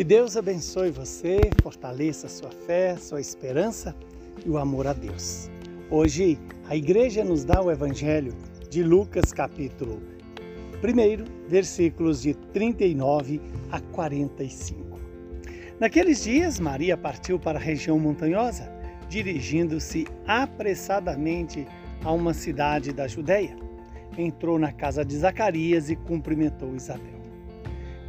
Que Deus abençoe você, fortaleça sua fé, sua esperança e o amor a Deus. Hoje a igreja nos dá o evangelho de Lucas capítulo 1, versículos de 39 a 45. Naqueles dias, Maria partiu para a região montanhosa, dirigindo-se apressadamente a uma cidade da Judéia. Entrou na casa de Zacarias e cumprimentou Isabel.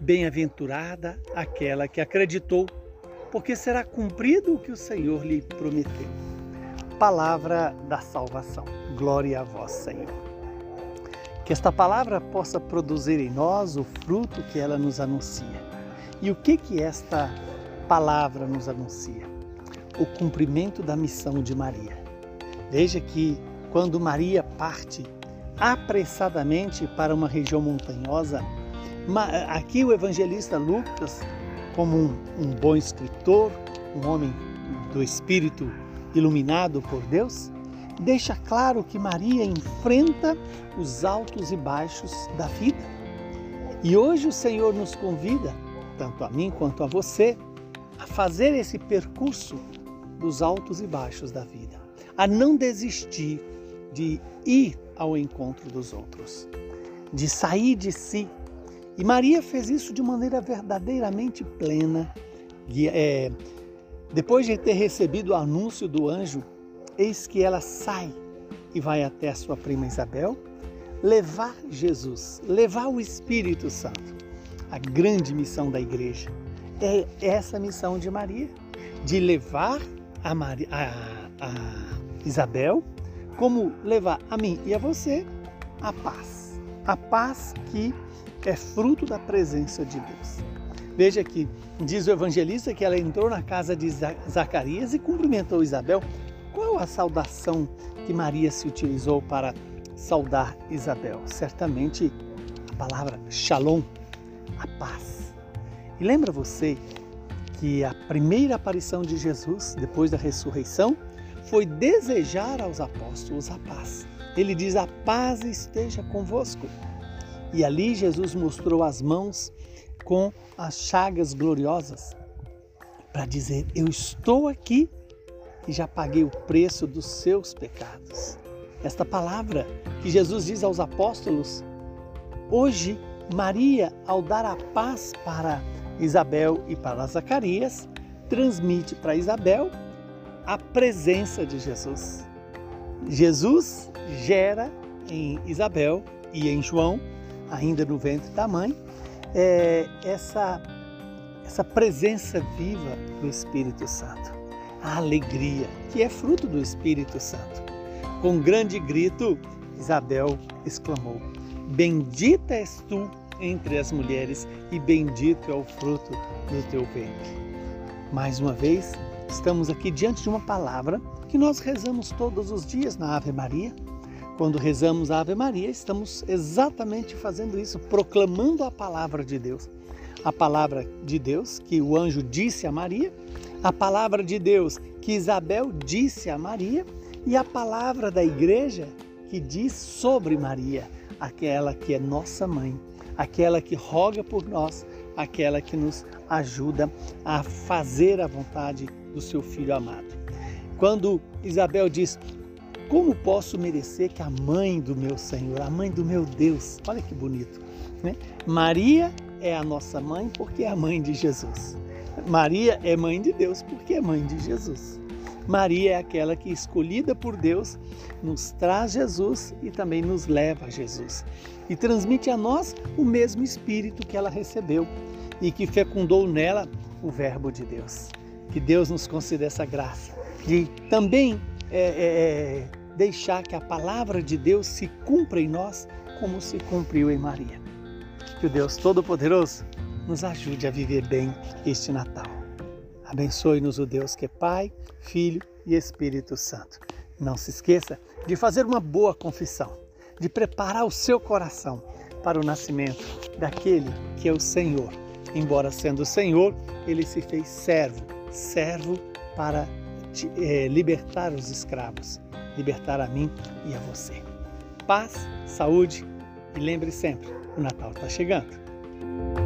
Bem-aventurada aquela que acreditou, porque será cumprido o que o Senhor lhe prometeu. Palavra da salvação. Glória a vós, Senhor. Que esta palavra possa produzir em nós o fruto que ela nos anuncia. E o que que esta palavra nos anuncia? O cumprimento da missão de Maria. Veja que quando Maria parte apressadamente para uma região montanhosa, Aqui o evangelista Lucas, como um, um bom escritor, um homem do espírito iluminado por Deus, deixa claro que Maria enfrenta os altos e baixos da vida. E hoje o Senhor nos convida, tanto a mim quanto a você, a fazer esse percurso dos altos e baixos da vida, a não desistir de ir ao encontro dos outros, de sair de si e Maria fez isso de maneira verdadeiramente plena. É, depois de ter recebido o anúncio do anjo, eis que ela sai e vai até a sua prima Isabel levar Jesus, levar o Espírito Santo. A grande missão da igreja é essa missão de Maria, de levar a, Maria, a, a Isabel, como levar a mim e a você a paz. A paz que é fruto da presença de Deus. Veja que diz o evangelista que ela entrou na casa de Zacarias e cumprimentou Isabel. Qual a saudação que Maria se utilizou para saudar Isabel? Certamente a palavra shalom, a paz. E lembra você que a primeira aparição de Jesus depois da ressurreição foi desejar aos apóstolos a paz. Ele diz: A paz esteja convosco. E ali Jesus mostrou as mãos com as chagas gloriosas para dizer: Eu estou aqui e já paguei o preço dos seus pecados. Esta palavra que Jesus diz aos apóstolos, hoje Maria, ao dar a paz para Isabel e para Zacarias, transmite para Isabel a presença de Jesus. Jesus gera em Isabel e em João ainda no ventre da mãe, é essa, essa presença viva do Espírito Santo, a alegria que é fruto do Espírito Santo. Com um grande grito, Isabel exclamou: Bendita és tu entre as mulheres e bendito é o fruto do teu ventre. Mais uma vez, estamos aqui diante de uma palavra que nós rezamos todos os dias na Ave Maria quando rezamos a Ave Maria, estamos exatamente fazendo isso, proclamando a palavra de Deus. A palavra de Deus que o anjo disse a Maria, a palavra de Deus que Isabel disse a Maria e a palavra da igreja que diz sobre Maria, aquela que é nossa mãe, aquela que roga por nós, aquela que nos ajuda a fazer a vontade do seu filho amado. Quando Isabel diz: como posso merecer que a mãe do meu Senhor, a mãe do meu Deus, olha que bonito, né? Maria é a nossa mãe porque é a mãe de Jesus. Maria é mãe de Deus porque é mãe de Jesus. Maria é aquela que, escolhida por Deus, nos traz Jesus e também nos leva a Jesus. E transmite a nós o mesmo Espírito que ela recebeu e que fecundou nela o Verbo de Deus. Que Deus nos conceda essa graça de também é, é, é, deixar que a palavra de Deus se cumpra em nós como se cumpriu em Maria. Que o Deus Todo-Poderoso nos ajude a viver bem este Natal. Abençoe-nos o Deus que é Pai, Filho e Espírito Santo. Não se esqueça de fazer uma boa confissão, de preparar o seu coração para o nascimento daquele que é o Senhor. Embora sendo Senhor, ele se fez servo, servo para é, libertar os escravos, libertar a mim e a você. Paz, saúde e lembre sempre: o Natal está chegando.